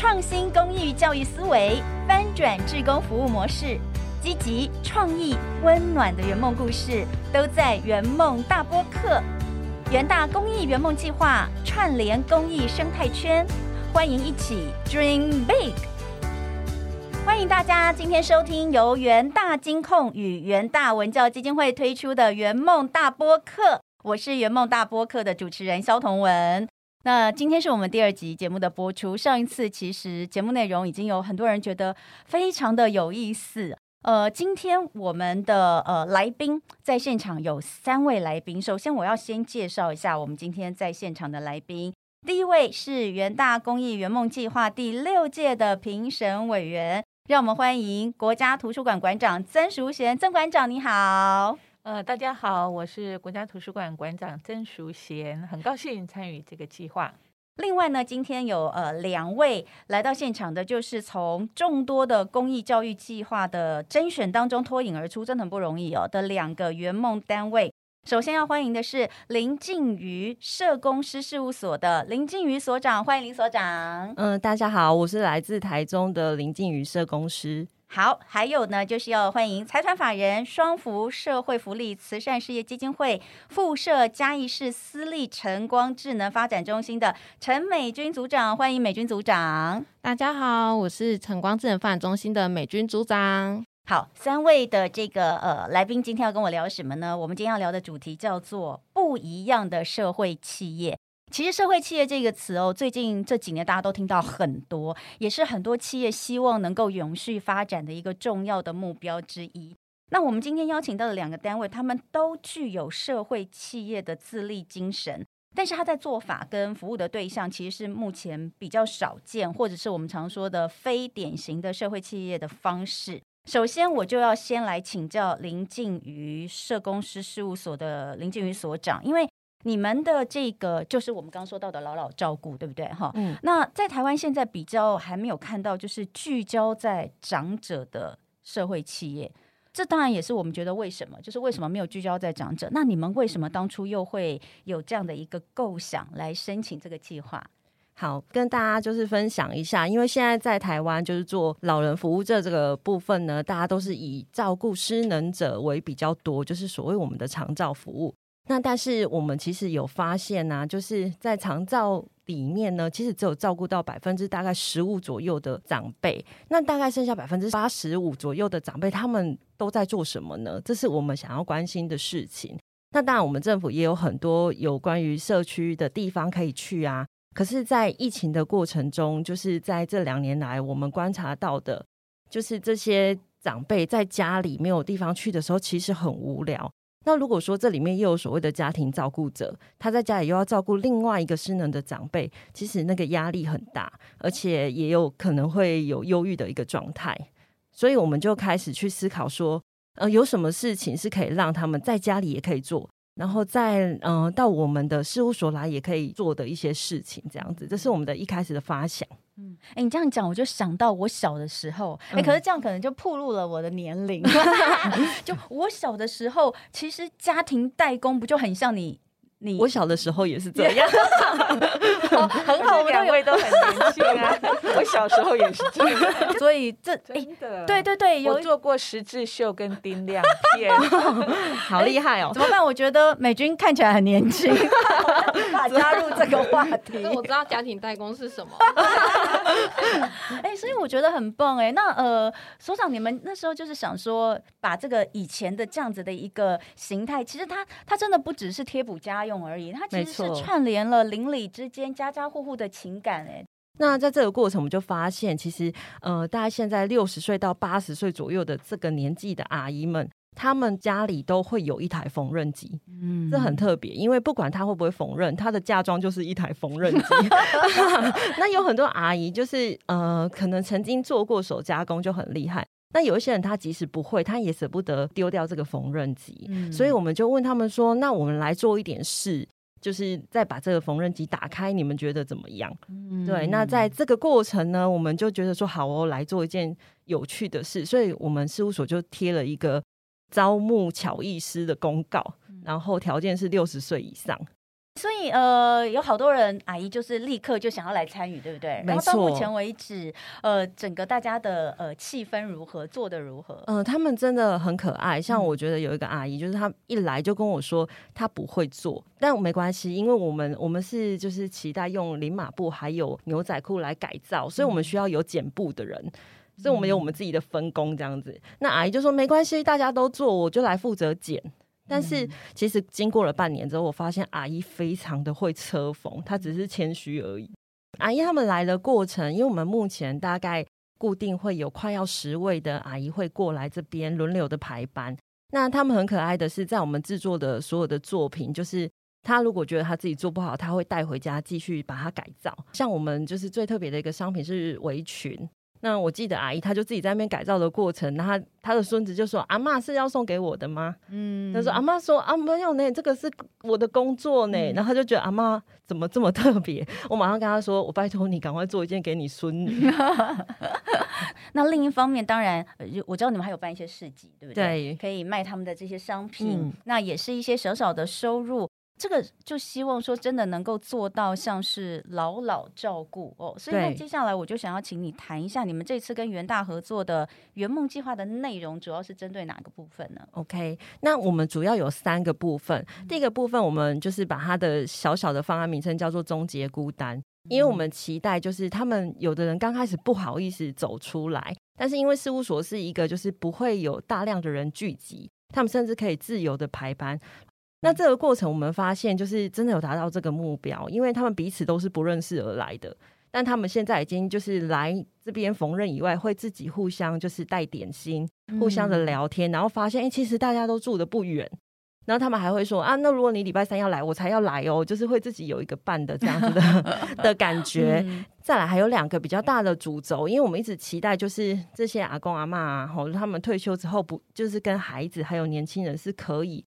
创新公益教育思维，翻转志工服务模式，积极创意、温暖的圆梦故事，都在圆梦大播客。元大公益圆梦计划串联公益生态圈，欢迎一起 Dream Big。欢迎大家今天收听由元大金控与元大文教基金会推出的圆梦大播客，我是圆梦大播客的主持人肖同文。那今天是我们第二集节目的播出。上一次其实节目内容已经有很多人觉得非常的有意思。呃，今天我们的呃来宾在现场有三位来宾。首先，我要先介绍一下我们今天在现场的来宾。第一位是元大公益圆梦计划第六届的评审委员，让我们欢迎国家图书馆馆长曾淑贤。曾馆长，你好。呃，大家好，我是国家图书馆馆长曾淑贤，很高兴参与这个计划。另外呢，今天有呃两位来到现场的，就是从众多的公益教育计划的甄选当中脱颖而出，真的很不容易哦的两个圆梦单位。首先要欢迎的是林静瑜社工师事务所的林静瑜所长，欢迎林所长。嗯，大家好，我是来自台中的林静瑜社工师。好，还有呢，就是要欢迎财团法人双福社会福利慈善事业基金会附设嘉义市私立晨光智能发展中心的陈美君组长，欢迎美君组长。大家好，我是晨光智能发展中心的美君组长。好，三位的这个呃来宾今天要跟我聊什么呢？我们今天要聊的主题叫做不一样的社会企业。其实“社会企业”这个词哦，最近这几年大家都听到很多，也是很多企业希望能够永续发展的一个重要的目标之一。那我们今天邀请到的两个单位，他们都具有社会企业的自立精神，但是他在做法跟服务的对象，其实是目前比较少见，或者是我们常说的非典型的社会企业的方式。首先，我就要先来请教林静瑜社工师事务所的林静瑜所长，因为。你们的这个就是我们刚刚说到的老老照顾，对不对？哈，嗯。那在台湾现在比较还没有看到，就是聚焦在长者的社会企业，这当然也是我们觉得为什么，就是为什么没有聚焦在长者？那你们为什么当初又会有这样的一个构想来申请这个计划？好，跟大家就是分享一下，因为现在在台湾就是做老人服务这这个部分呢，大家都是以照顾失能者为比较多，就是所谓我们的长照服务。那但是我们其实有发现呢，就是在长照里面呢，其实只有照顾到百分之大概十五左右的长辈，那大概剩下百分之八十五左右的长辈，他们都在做什么呢？这是我们想要关心的事情。那当然，我们政府也有很多有关于社区的地方可以去啊。可是，在疫情的过程中，就是在这两年来，我们观察到的，就是这些长辈在家里没有地方去的时候，其实很无聊。那如果说这里面又有所谓的家庭照顾者，他在家里又要照顾另外一个失能的长辈，其实那个压力很大，而且也有可能会有忧郁的一个状态。所以我们就开始去思考说，呃，有什么事情是可以让他们在家里也可以做。然后再嗯，到我们的事务所来也可以做的一些事情，这样子，这是我们的一开始的发想。嗯，哎，你这样讲，我就想到我小的时候，哎，可是这样可能就暴露了我的年龄。就我小的时候，其实家庭代工不就很像你？你我小的时候也是这样，很好，我们两位都很年轻啊。我小时候也是这样，所以这真的，对对对，有做过十字绣跟丁亮片，好厉害哦！怎么办？我觉得美军看起来很年轻，无法加入这个话题。我知道家庭代工是什么，哎，所以我觉得很棒哎。那呃，所长，你们那时候就是想说，把这个以前的这样子的一个形态，其实它它真的不只是贴补家用。用而已，它其实是串联了邻里之间家家户户的情感。哎，那在这个过程，我们就发现，其实呃，大家现在六十岁到八十岁左右的这个年纪的阿姨们，她们家里都会有一台缝纫机。嗯，这很特别，因为不管她会不会缝纫，她的嫁妆就是一台缝纫机。那有很多阿姨就是呃，可能曾经做过手加工就很厉害。那有一些人，他即使不会，他也舍不得丢掉这个缝纫机，所以我们就问他们说：“那我们来做一点事，就是再把这个缝纫机打开，你们觉得怎么样？”对，那在这个过程呢，我们就觉得说好哦，来做一件有趣的事，所以我们事务所就贴了一个招募巧艺师的公告，然后条件是六十岁以上。所以呃，有好多人阿姨就是立刻就想要来参与，对不对？然后到目前为止，呃，整个大家的呃气氛如何，做的如何？嗯，他们真的很可爱。像我觉得有一个阿姨，就是她一来就跟我说她不会做，但没关系，因为我们我们是就是期待用零码布还有牛仔裤来改造，所以我们需要有剪布的人，所以我们有我们自己的分工这样子。那阿姨就说没关系，大家都做，我就来负责剪。但是其实经过了半年之后，我发现阿姨非常的会车缝，她只是谦虚而已。阿姨他们来的过程，因为我们目前大概固定会有快要十位的阿姨会过来这边轮流的排班。那他们很可爱的是，在我们制作的所有的作品，就是他如果觉得他自己做不好，他会带回家继续把它改造。像我们就是最特别的一个商品是围裙。那我记得阿姨，她就自己在那边改造的过程，然后她的孙子就说：“阿妈是要送给我的吗？”嗯，他说：“阿妈说啊，没有呢，这个是我的工作呢。”然后他就觉得阿妈怎么这么特别？我马上跟他说：“我拜托你赶快做一件给你孙女。”那另一方面，当然我知道你们还有办一些市集，对不对？对，可以卖他们的这些商品，那也是一些小小的收入。这个就希望说真的能够做到像是老老照顾哦，所以那接下来我就想要请你谈一下你们这次跟元大合作的圆梦计划的内容，主要是针对哪个部分呢？OK，那我们主要有三个部分，第一个部分我们就是把它的小小的方案名称叫做“终结孤单”，因为我们期待就是他们有的人刚开始不好意思走出来，但是因为事务所是一个就是不会有大量的人聚集，他们甚至可以自由的排班。那这个过程，我们发现就是真的有达到这个目标，因为他们彼此都是不认识而来的，但他们现在已经就是来这边缝纫以外，会自己互相就是带点心，互相的聊天，然后发现哎，其实大家都住的不远，然后他们还会说啊，那如果你礼拜三要来，我才要来哦，就是会自己有一个伴的这样子的 的感觉。再来还有两个比较大的主轴，因为我们一直期待就是这些阿公阿妈啊，吼他们退休之后不就是跟孩子还有年轻人是可以。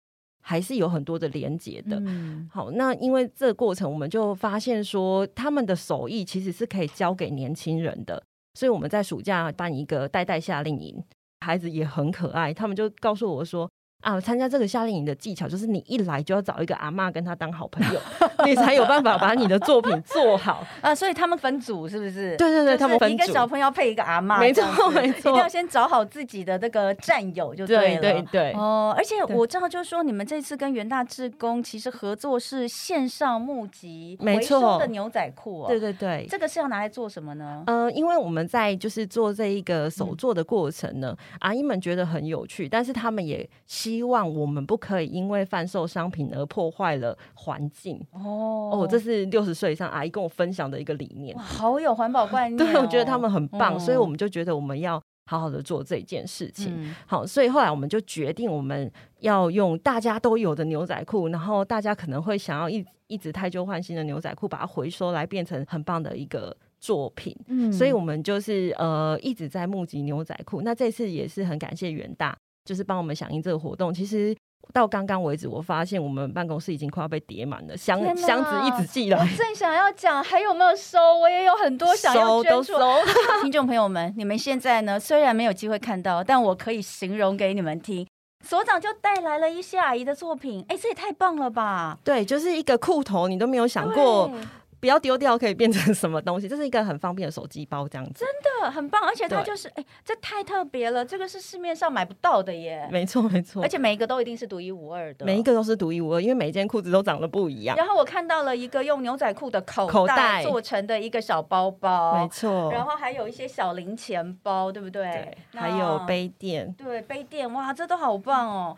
还是有很多的连接的。好，那因为这个过程，我们就发现说，他们的手艺其实是可以教给年轻人的。所以我们在暑假办一个代代夏令营，孩子也很可爱，他们就告诉我说。啊，参加这个夏令营的技巧就是，你一来就要找一个阿妈跟他当好朋友，你才有办法把你的作品做好 啊。所以他们分组是不是？对对对，他们分组，一个小朋友配一个阿妈，没错没错，一定要先找好自己的那个战友就对了。对对哦，而且我知道，就是说你们这次跟元大志工其实合作是线上募集回收的牛仔裤哦。对对对，这个是要拿来做什么呢？呃，因为我们在就是做这一个手做的过程呢，阿姨们觉得很有趣，但是他们也。希望我们不可以因为贩售商品而破坏了环境哦哦，这是六十岁以上阿姨跟我分享的一个理念，好有环保观念。对，我觉得他们很棒，所以我们就觉得我们要好好的做这件事情。好，所以后来我们就决定我们要用大家都有的牛仔裤，然后大家可能会想要一一直太旧换新的牛仔裤，把它回收来变成很棒的一个作品。嗯，所以我们就是呃一直在募集牛仔裤。那这次也是很感谢元大。就是帮我们响应这个活动，其实到刚刚为止，我发现我们办公室已经快要被叠满了，箱箱子一直寄来。我正想要讲还有没有收，我也有很多想要捐出。听众朋友们，你们现在呢虽然没有机会看到，但我可以形容给你们听。所长就带来了一些阿姨的作品，哎，这也太棒了吧！对，就是一个裤头，你都没有想过。不要丢掉，可以变成什么东西？这是一个很方便的手机包，这样子真的很棒，而且它就是哎，这太特别了，这个是市面上买不到的耶。没错，没错，而且每一个都一定是独一无二的，每一个都是独一无二，因为每一件裤子都长得不一样。然后我看到了一个用牛仔裤的口口袋做成的一个小包包，没错。然后还有一些小零钱包，对不对？对，还有杯垫，对，杯垫，哇，这都好棒哦。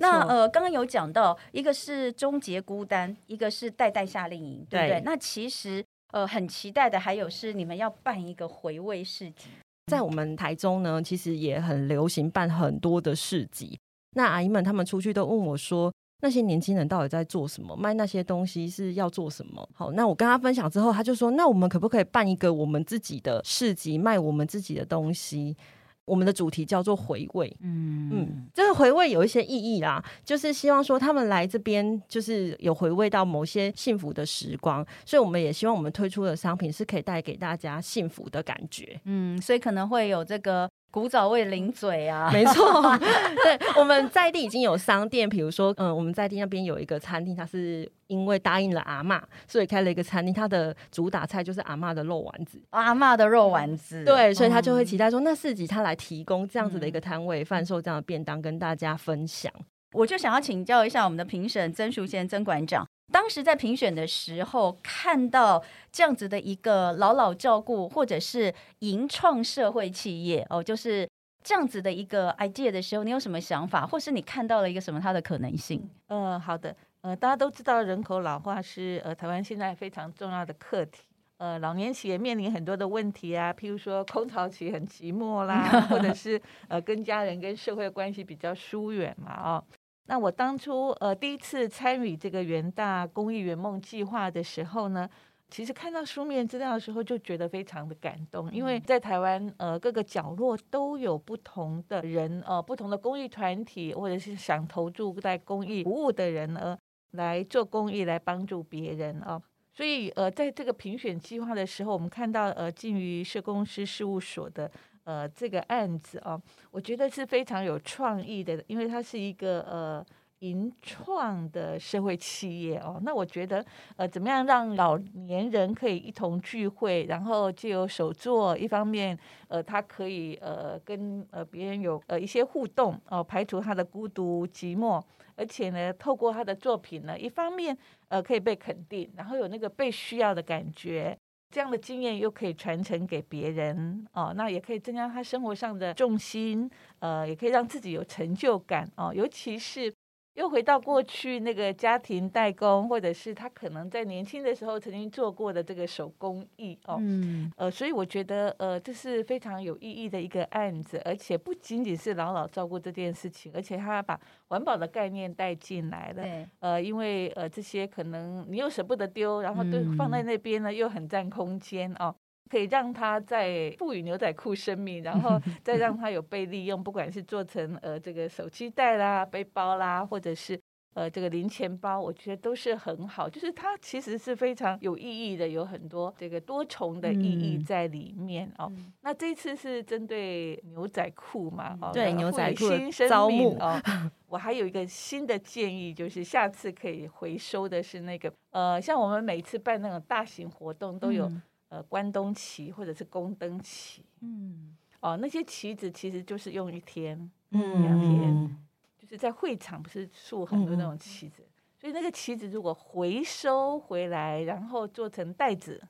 那呃，刚刚有讲到，一个是终结孤单，一个是代代夏令营，对不对？那其实。呃，很期待的还有是你们要办一个回味市集，在我们台中呢，其实也很流行办很多的市集。那阿姨们他们出去都问我说，那些年轻人到底在做什么？卖那些东西是要做什么？好，那我跟他分享之后，他就说，那我们可不可以办一个我们自己的市集，卖我们自己的东西？我们的主题叫做回味，嗯嗯，这个回味有一些意义啦，就是希望说他们来这边就是有回味到某些幸福的时光，所以我们也希望我们推出的商品是可以带给大家幸福的感觉，嗯，所以可能会有这个。古早味零嘴啊，没错，对，我们在地已经有商店，比如说，嗯，我们在地那边有一个餐厅，它是因为答应了阿嬷，所以开了一个餐厅，它的主打菜就是阿嬷的肉丸子。阿嬷的肉丸子，对，所以他就会期待说，那四级他来提供这样子的一个摊位，贩售这样的便当跟大家分享。我就想要请教一下我们的评审曾淑贤曾馆长，当时在评选的时候，看到这样子的一个老老照顾或者是营创社会企业哦，就是这样子的一个 idea 的时候，你有什么想法，或是你看到了一个什么它的可能性？呃，好的，呃，大家都知道人口老化是呃台湾现在非常重要的课题。呃，老年期也面临很多的问题啊，譬如说空巢期很寂寞啦，或者是呃跟家人跟社会关系比较疏远嘛，哦。那我当初呃第一次参与这个元大公益圆梦计划的时候呢，其实看到书面资料的时候就觉得非常的感动，因为在台湾呃各个角落都有不同的人呃不同的公益团体或者是想投注在公益服务的人呃来做公益来帮助别人啊，所以呃在这个评选计划的时候，我们看到呃近于社工师事务所的。呃，这个案子哦，我觉得是非常有创意的，因为它是一个呃银创的社会企业哦。那我觉得呃，怎么样让老年人可以一同聚会，然后借由手作，一方面呃，他可以呃跟呃别人有呃一些互动哦，排除他的孤独寂寞，而且呢，透过他的作品呢，一方面呃可以被肯定，然后有那个被需要的感觉。这样的经验又可以传承给别人哦，那也可以增加他生活上的重心，呃，也可以让自己有成就感哦，尤其是。又回到过去那个家庭代工，或者是他可能在年轻的时候曾经做过的这个手工艺哦，嗯，呃，所以我觉得呃这是非常有意义的一个案子，而且不仅仅是老老照顾这件事情，而且他把环保的概念带进来了，对，呃，因为呃这些可能你又舍不得丢，然后对放在那边呢又很占空间哦。可以让它再赋予牛仔裤生命，然后 再让它有被利用，不管是做成呃这个手机袋啦、背包啦，或者是呃这个零钱包，我觉得都是很好。就是它其实是非常有意义的，有很多这个多重的意义在里面哦。那这次是针对牛仔裤嘛？哦，对，牛仔裤新生命哦。我还有一个新的建议，就是下次可以回收的是那个呃，像我们每次办那种大型活动都有。呃，关东旗或者是宫灯旗，嗯，哦，那些旗子其实就是用一天、嗯两天，就是在会场不是竖很多那种旗子，所以那个旗子如果回收回来，然后做成袋子，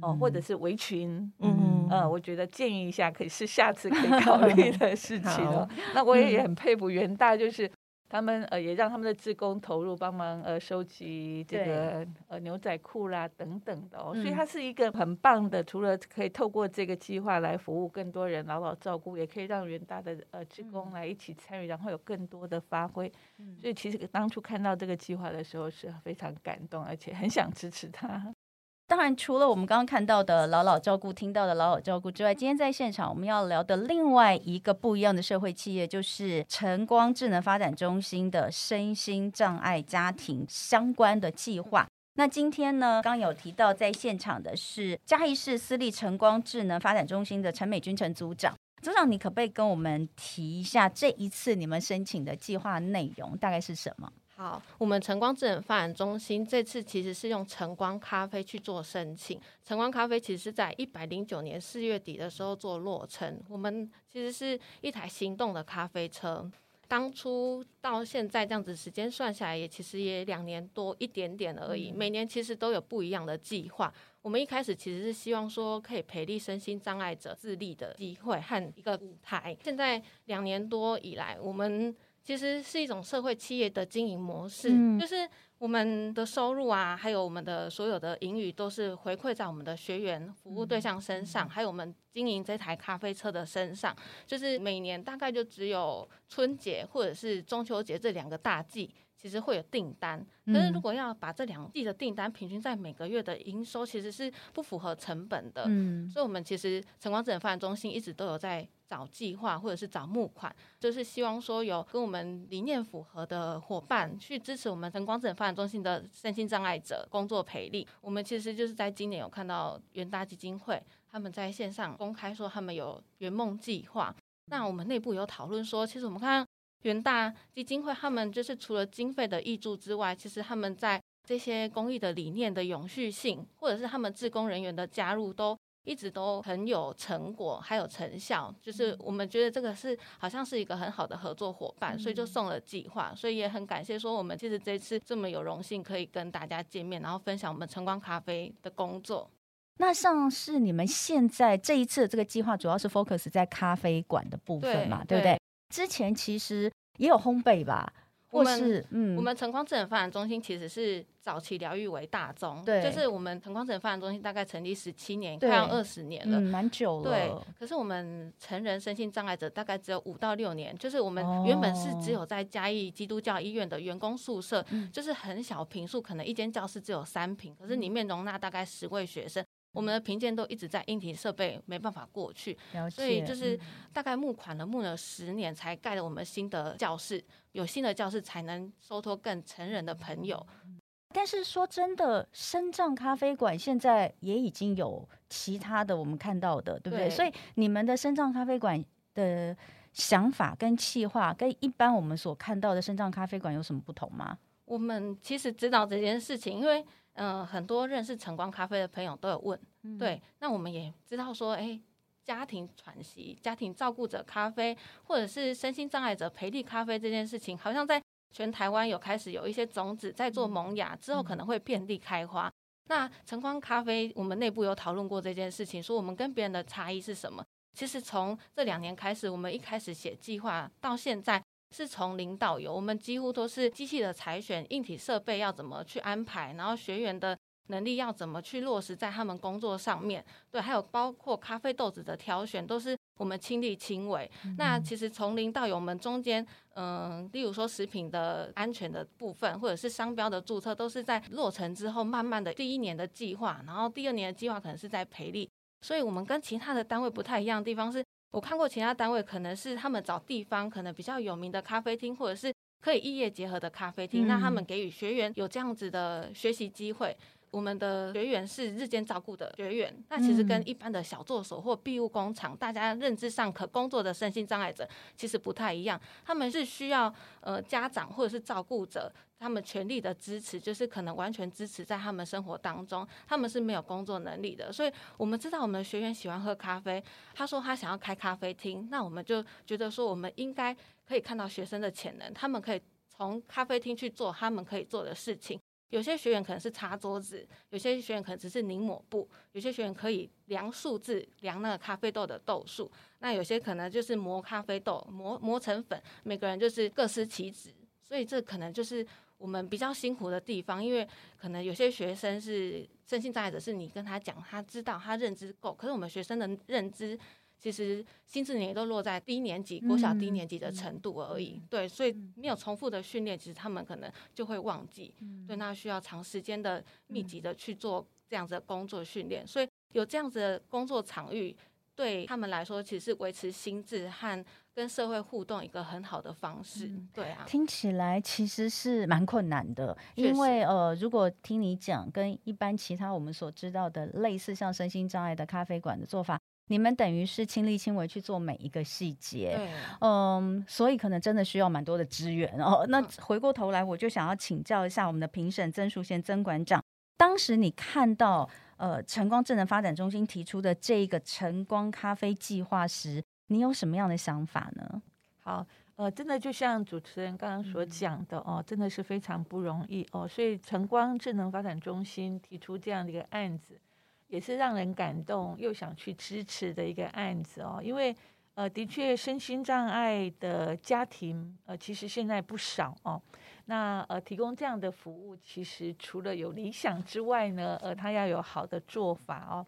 哦，或者。是围裙，嗯嗯，我觉得建议一下，可以是下次可以考虑的事情哦。那我也也很佩服元大，就是。他们呃也让他们的职工投入帮忙呃收集这个呃牛仔裤啦等等的哦，所以它是一个很棒的，除了可以透过这个计划来服务更多人，牢牢照顾，也可以让元大的呃职工来一起参与，然后有更多的发挥。所以其实当初看到这个计划的时候是非常感动，而且很想支持他。当然，除了我们刚刚看到的老老照顾、听到的老老照顾之外，今天在现场我们要聊的另外一个不一样的社会企业，就是晨光智能发展中心的身心障碍家庭相关的计划。那今天呢，刚有提到在现场的是嘉义市私立晨光智能发展中心的陈美君陈组长。组长，你可不可以跟我们提一下这一次你们申请的计划内容大概是什么？好，我们晨光智能发展中心这次其实是用晨光咖啡去做申请。晨光咖啡其实是在一百零九年四月底的时候做落成。我们其实是一台行动的咖啡车。当初到现在这样子时间算下来，也其实也两年多一点点而已。每年其实都有不一样的计划。我们一开始其实是希望说可以培力身心障碍者自立的机会和一个舞台。现在两年多以来，我们其实是一种社会企业的经营模式，就是我们的收入啊，还有我们的所有的盈余，都是回馈在我们的学员服务对象身上，还有我们经营这台咖啡车的身上。就是每年大概就只有春节或者是中秋节这两个大季，其实会有订单。可是如果要把这两季的订单平均在每个月的营收，其实是不符合成本的。嗯，所以我们其实晨光智能发展中心一直都有在。找计划或者是找募款，就是希望说有跟我们理念符合的伙伴去支持我们晨光智能发展中心的身心障碍者工作培力。我们其实就是在今年有看到元大基金会他们在线上公开说他们有圆梦计划，那我们内部有讨论说，其实我们看元大基金会他们就是除了经费的挹注之外，其实他们在这些公益的理念的永续性，或者是他们志工人员的加入都。一直都很有成果，还有成效，就是我们觉得这个是好像是一个很好的合作伙伴，所以就送了计划，所以也很感谢说我们其实这次这么有荣幸可以跟大家见面，然后分享我们晨光咖啡的工作。那像是你们现在这一次的这个计划，主要是 focus 在咖啡馆的部分嘛，对不对？之前其实也有烘焙吧。我们嗯，我们晨光智能发展中心其实是早期疗愈为大宗，对，就是我们晨光智能发展中心大概成立十七年，快要二十年了，蛮久了。对，可是我们成人身心障碍者大概只有五到六年，就是我们原本是只有在嘉义基督教医院的员工宿舍，就是很小平数，可能一间教室只有三平，可是里面容纳大概十位学生。我们的评鉴都一直在硬体设备没办法过去，所以就是大概募款了募了十年才盖了我们新的教室，有新的教室才能收托更成人的朋友。但是说真的，深藏咖啡馆现在也已经有其他的我们看到的，对不对？所以你们的深藏咖啡馆的想法跟企划跟一般我们所看到的深藏咖啡馆有什么不同吗？我们其实知道这件事情，因为。嗯，很多认识晨光咖啡的朋友都有问，对，那我们也知道说，哎，家庭喘息、家庭照顾者咖啡，或者是身心障碍者培力咖啡这件事情，好像在全台湾有开始有一些种子在做萌芽，之后可能会遍地开花。那晨光咖啡，我们内部有讨论过这件事情，说我们跟别人的差异是什么？其实从这两年开始，我们一开始写计划到现在。是从零到有，我们几乎都是机器的采选，硬体设备要怎么去安排，然后学员的能力要怎么去落实在他们工作上面。对，还有包括咖啡豆子的挑选，都是我们亲力亲为。那其实从零到有，我们中间，嗯，例如说食品的安全的部分，或者是商标的注册，都是在落成之后，慢慢的第一年的计划，然后第二年的计划可能是在培力。所以我们跟其他的单位不太一样的地方是。我看过其他单位，可能是他们找地方，可能比较有名的咖啡厅，或者是可以异业结合的咖啡厅，那他们给予学员有这样子的学习机会。我们的学员是日间照顾的学员，那其实跟一般的小作所或庇护工厂，大家认知上可工作的身心障碍者其实不太一样。他们是需要呃家长或者是照顾者他们全力的支持，就是可能完全支持在他们生活当中。他们是没有工作能力的，所以我们知道我们的学员喜欢喝咖啡，他说他想要开咖啡厅，那我们就觉得说我们应该可以看到学生的潜能，他们可以从咖啡厅去做他们可以做的事情。有些学员可能是擦桌子，有些学员可能只是拧抹布，有些学员可以量数字，量那个咖啡豆的豆数。那有些可能就是磨咖啡豆，磨磨成粉。每个人就是各司其职，所以这可能就是我们比较辛苦的地方。因为可能有些学生是身心障碍者，是你跟他讲，他知道他认知够，可是我们学生的认知。其实心智年龄都落在低年级、国小低年级的程度而已，对，所以没有重复的训练，其实他们可能就会忘记，对，那需要长时间的密集的去做这样子的工作训练，所以有这样子的工作场域，对他们来说，其实是维持心智和跟社会互动一个很好的方式，对啊。听起来其实是蛮困难的，因为呃，如果听你讲，跟一般其他我们所知道的类似像身心障碍的咖啡馆的做法。你们等于是亲力亲为去做每一个细节，嗯，所以可能真的需要蛮多的资源哦。那回过头来，我就想要请教一下我们的评审曾淑贤曾馆长，当时你看到呃晨光智能发展中心提出的这个晨光咖啡计划时，你有什么样的想法呢？好，呃，真的就像主持人刚刚所讲的哦，真的是非常不容易哦，所以晨光智能发展中心提出这样的一个案子。也是让人感动又想去支持的一个案子哦，因为呃，的确身心障碍的家庭呃，其实现在不少哦。那呃，提供这样的服务，其实除了有理想之外呢，呃，他要有好的做法哦。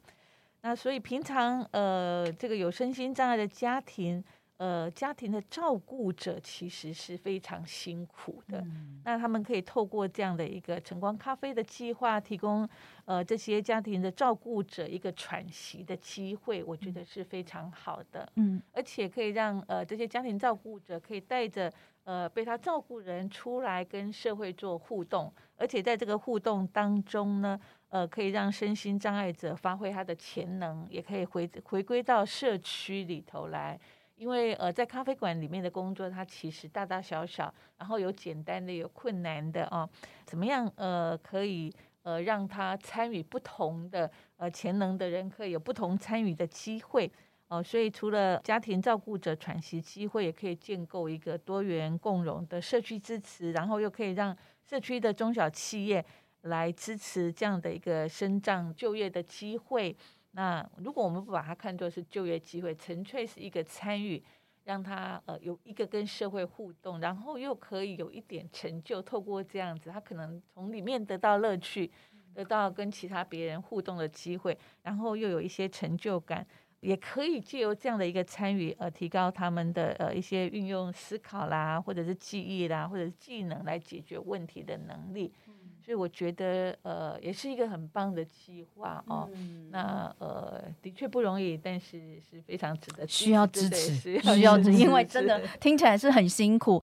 那所以平常呃，这个有身心障碍的家庭。呃，家庭的照顾者其实是非常辛苦的。嗯那他们可以透过这样的一个晨光咖啡的计划，提供呃这些家庭的照顾者一个喘息的机会，我觉得是非常好的。嗯而且可以让呃这些家庭照顾者可以带着呃被他照顾人出来跟社会做互动，而且在这个互动当中呢，呃可以让身心障碍者发挥他的潜能，也可以回回归到社区里头来。因为呃，在咖啡馆里面的工作，它其实大大小小，然后有简单的，有困难的哦。怎么样呃，可以呃让他参与不同的呃潜能的人，可以有不同参与的机会哦。所以除了家庭照顾者喘息机会，也可以建构一个多元共融的社区支持，然后又可以让社区的中小企业来支持这样的一个生长就业的机会。那如果我们不把它看作是就业机会，纯粹是一个参与，让他呃有一个跟社会互动，然后又可以有一点成就，透过这样子，他可能从里面得到乐趣，得到跟其他别人互动的机会，然后又有一些成就感，也可以借由这样的一个参与，呃，提高他们的呃一些运用思考啦，或者是记忆啦，或者是技能来解决问题的能力。所以我觉得呃也是一个很棒的计划哦。嗯那呃的确不容易，但是是非常值得需要支持，需要支持，因为真的听起来是很辛苦。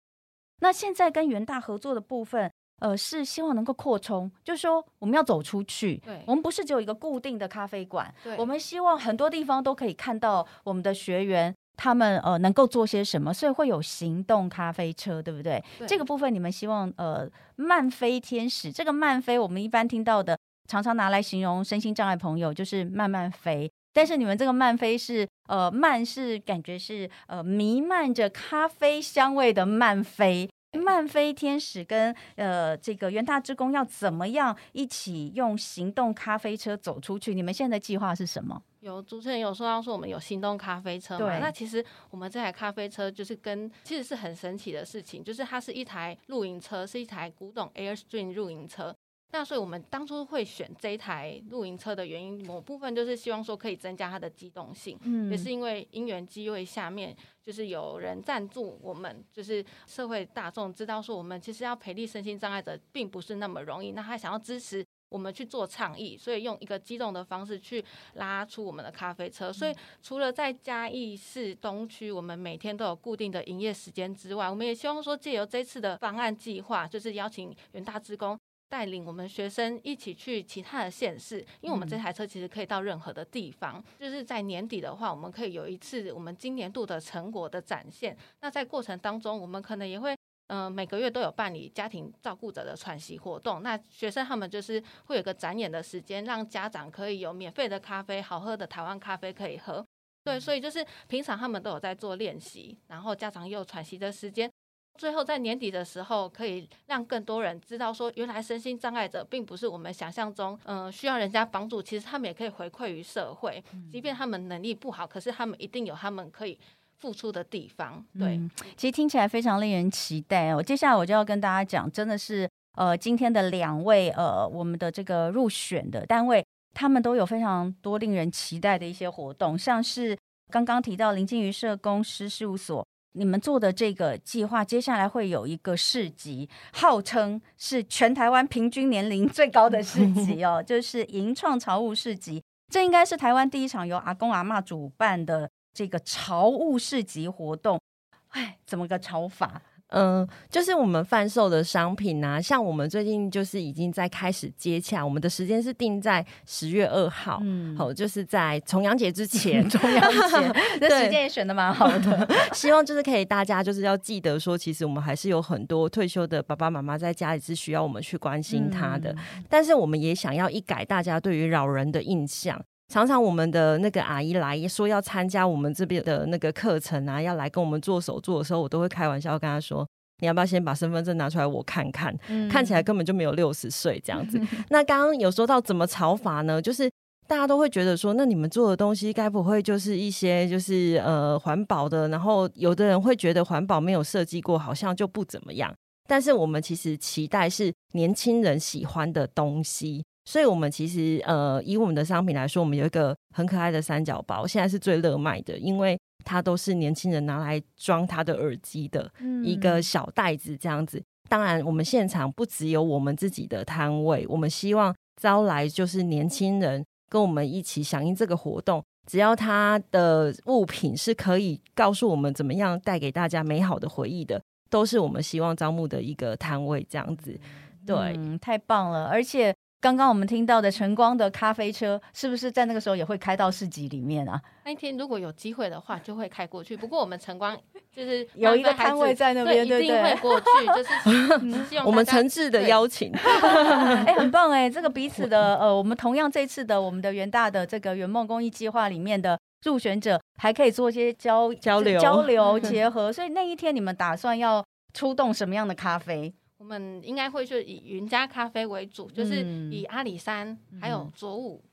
那现在跟元大合作的部分，呃，是希望能够扩充，就是说我们要走出去。对我们不是只有一个固定的咖啡馆，对我们希望很多地方都可以看到我们的学员。他们呃能够做些什么，所以会有行动咖啡车，对不对？对这个部分你们希望呃慢飞天使，这个慢飞我们一般听到的，常常拿来形容身心障碍朋友就是慢慢飞，但是你们这个慢飞是呃慢是感觉是呃弥漫着咖啡香味的慢飞。慢飞天使跟呃这个元大之工要怎么样一起用行动咖啡车走出去？你们现在的计划是什么？有主持人有说到说我们有行动咖啡车嘛？对那其实我们这台咖啡车就是跟其实是很神奇的事情，就是它是一台露营车，是一台古董 Airstream 露营车。那所以我们当初会选这一台露营车的原因，某部分就是希望说可以增加它的机动性，嗯也是因为因缘机会下面，就是有人赞助我们，就是社会大众知道说我们其实要培力身心障碍者并不是那么容易，那他想要支持我们去做倡议，所以用一个机动的方式去拉出我们的咖啡车。所以除了在嘉义市东区，我们每天都有固定的营业时间之外，我们也希望说借由这次的方案计划，就是邀请元大职工。带领我们学生一起去其他的县市，因为我们这台车其实可以到任何的地方。就是在年底的话，我们可以有一次我们今年度的成果的展现。那在过程当中，我们可能也会。嗯、每个月都有办理家庭照顾者的喘息活动。那学生他们就是会有个展演的时间，让家长可以有免费的咖啡、好喝的台湾咖啡可以喝。对，所以就是平常他们都有在做练习，然后家长也有喘息的时间。最后在年底的时候，可以让更多人知道说，原来身心障碍者并不是我们想象中，嗯、需要人家帮助，其实他们也可以回馈于社会。即便他们能力不好，可是他们一定有他们可以付出的地方。对，嗯其实听起来非常令人期待哦。接下来我就要跟大家讲，真的是呃，今天的两位呃，我们的这个入选的单位，他们都有非常多令人期待的一些活动，像是刚刚提到林静瑜社工师事务所。你们做的这个计划，接下来会有一个市集，号称是全台湾平均年龄最高的市集哦，就是银创潮物市集。这应该是台湾第一场由阿公阿嬷主办的这个潮物市集活动。哎，怎么个潮法？嗯，就是我们贩售的商品啊，像我们最近就是已经在开始接洽，我们的时间是定在十月二号，嗯好、就是在重阳节之前，重阳节，这对时间也选的蛮好的。希望就是可以大家就是要记得说，其实我们还是有很多退休的爸爸妈妈在家里是需要我们去关心他的，但是我们也想要一改大家对于老人的印象。常常我们的那个阿姨来说要参加我们这边的那个课程啊，要来跟我们做手作的时候，我都会开玩笑跟她说：“你要不要先把身份证拿出来我看看？看起来根本就没有六十岁这样子。”那刚刚有说到怎么炒法呢？就是大家都会觉得说，那你们做的东西该不会就是一些就是呃环保的？然后有的人会觉得环保没有设计过，好像就不怎么样。但是我们其实期待是年轻人喜欢的东西。所以我们其实呃，以我们的商品来说，我们有一个很可爱的三角包，现在是最热卖的，因为它都是年轻人拿来装他的耳机的一个小袋子这样子。当然，我们现场不只有我们自己的摊位，我们希望招来就是年轻人跟我们一起响应这个活动。只要他的物品是可以告诉我们怎么样带给大家美好的回忆的，都是我们希望招募的一个摊位这样子。对，嗯太棒了，而且。刚刚我们听到的晨光的咖啡车，是不是在那个时候也会开到市集里面啊？那一天如果有机会的话，就会开过去。不过我们晨光就是 有一个摊位在那边，对，一定会过去。就是我们诚挚的邀请，哎，很棒哎！这个彼此的呃，我们同样这次的我们的元大的这个圆梦公益计划里面的入选者，还可以做一些交交流、交流结合。所以那一天你们打算要出动什么样的咖啡？我们应该会是以云家咖啡为主，就是以阿里山还有左武。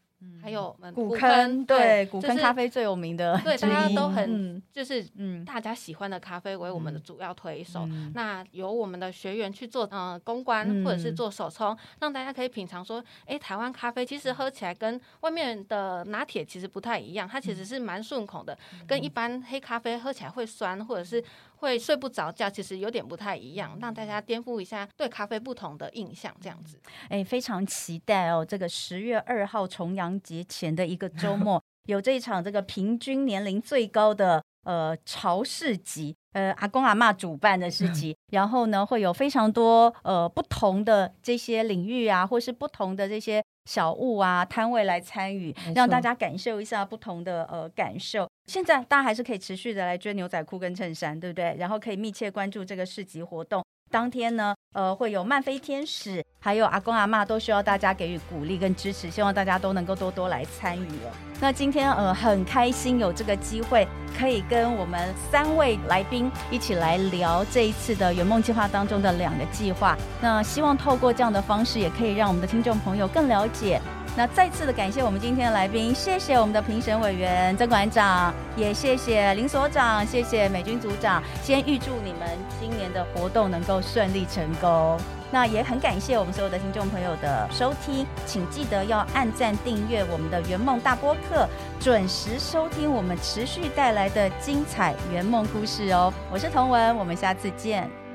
还有我们古坑，对，古坑咖啡最有名的，对，大家都很就是嗯，大家喜欢的咖啡为我们的主要推手。那由我们的学员去做嗯公关，或者是做手冲，让大家可以品尝说，哎，台湾咖啡其实喝起来跟外面的拿铁其实不太一样，它其实是蛮顺口的，跟一般黑咖啡喝起来会酸，或者是会睡不着觉，其实有点不太一样，让大家颠覆一下对咖啡不同的印象，这样子。哎，非常期待哦，这个十月二号重阳。节前的一个周 末，有这一场这个平均年龄最高的呃潮市集，呃阿公阿妈主办的市 集，然后呢会有非常多呃不同的这些领域啊，或是不同的这些小物啊摊位来参与，让大家感受一下不同的呃感受。现在大家还是可以持续的来追牛仔裤跟衬衫，对不对？然后可以密切关注这个市集活动。当天呢，呃，会有漫飞天使，还有阿公阿妈，都需要大家给予鼓励跟支持，希望大家都能够多多来参与哦。那今天呃很开心有这个机会，可以跟我们三位来宾一起来聊这一次的圆梦计划当中的两个计划。那希望透过这样的方式，也可以让我们的听众朋友更了解。那再次的感谢我们今天的来宾，谢谢我们的评审委员曾馆长，也谢谢林所长，谢谢美军组长。先预祝你们今年的活动能够顺利成功。那也很感谢我们所有的听众朋友的收听，请记得要按赞订阅我们的圆梦大播客，准时收听我们持续带来的精彩圆梦故事哦。我是童文，我们下次见。